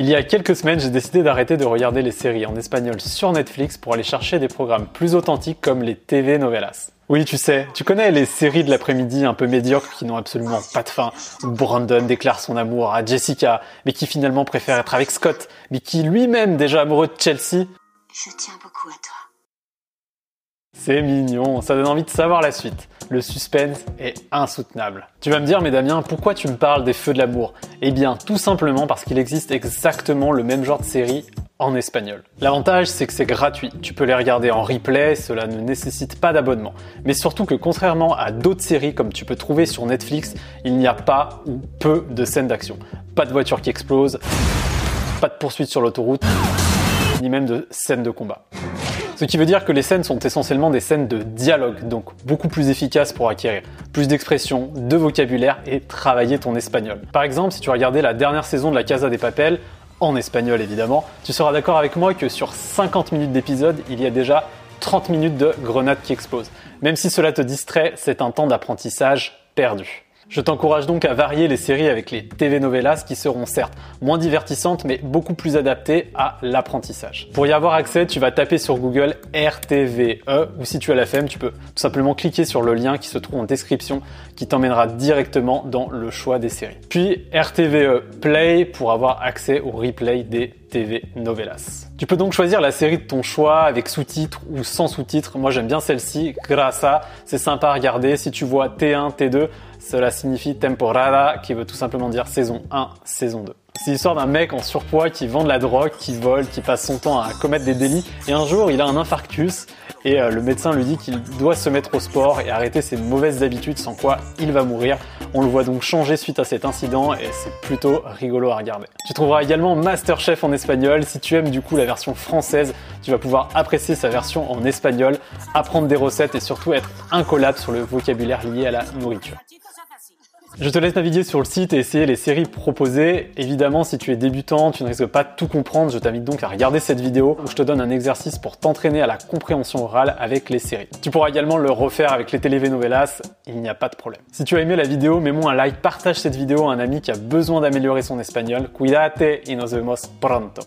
Il y a quelques semaines, j'ai décidé d'arrêter de regarder les séries en espagnol sur Netflix pour aller chercher des programmes plus authentiques comme les TV novelas. Oui, tu sais, tu connais les séries de l'après-midi un peu médiocres qui n'ont absolument pas de fin, où Brandon déclare son amour à Jessica, mais qui finalement préfère être avec Scott, mais qui lui-même déjà amoureux de Chelsea. Je tiens beaucoup à toi. C'est mignon, ça donne envie de savoir la suite. Le suspense est insoutenable. Tu vas me dire, mais Damien, pourquoi tu me parles des feux de l'amour? Eh bien, tout simplement parce qu'il existe exactement le même genre de série en espagnol. L'avantage, c'est que c'est gratuit. Tu peux les regarder en replay, cela ne nécessite pas d'abonnement. Mais surtout que contrairement à d'autres séries comme tu peux trouver sur Netflix, il n'y a pas ou peu de scènes d'action. Pas de voiture qui explose, pas de poursuite sur l'autoroute, ni même de scènes de combat. Ce qui veut dire que les scènes sont essentiellement des scènes de dialogue, donc beaucoup plus efficaces pour acquérir plus d'expression, de vocabulaire et travailler ton espagnol. Par exemple, si tu regardais la dernière saison de la Casa des Papel, en espagnol évidemment, tu seras d'accord avec moi que sur 50 minutes d'épisode, il y a déjà 30 minutes de grenades qui explosent. Même si cela te distrait, c'est un temps d'apprentissage perdu. Je t'encourage donc à varier les séries avec les TV novelas qui seront certes moins divertissantes mais beaucoup plus adaptées à l'apprentissage. Pour y avoir accès, tu vas taper sur Google RTVE ou si tu as la flemme, tu peux tout simplement cliquer sur le lien qui se trouve en description qui t'emmènera directement dans le choix des séries. Puis RTVE Play pour avoir accès au replay des TV novelas. Tu peux donc choisir la série de ton choix avec sous-titres ou sans sous-titres. Moi j'aime bien celle-ci, Grasa, c'est sympa à regarder. Si tu vois T1, T2, cela signifie temporada, qui veut tout simplement dire saison 1, saison 2. C'est l'histoire d'un mec en surpoids qui vend de la drogue, qui vole, qui passe son temps à commettre des délits. Et un jour, il a un infarctus et euh, le médecin lui dit qu'il doit se mettre au sport et arrêter ses mauvaises habitudes sans quoi il va mourir. On le voit donc changer suite à cet incident et c'est plutôt rigolo à regarder. Tu trouveras également Masterchef en espagnol. Si tu aimes du coup la version française, tu vas pouvoir apprécier sa version en espagnol, apprendre des recettes et surtout être incollable sur le vocabulaire lié à la nourriture. Je te laisse naviguer sur le site et essayer les séries proposées. Évidemment, si tu es débutant, tu ne risques pas de tout comprendre. Je t'invite donc à regarder cette vidéo où je te donne un exercice pour t'entraîner à la compréhension orale avec les séries. Tu pourras également le refaire avec les telenovelas, il n'y a pas de problème. Si tu as aimé la vidéo, mets-moi un like, partage cette vidéo à un ami qui a besoin d'améliorer son espagnol. Cuídate y nos vemos pronto.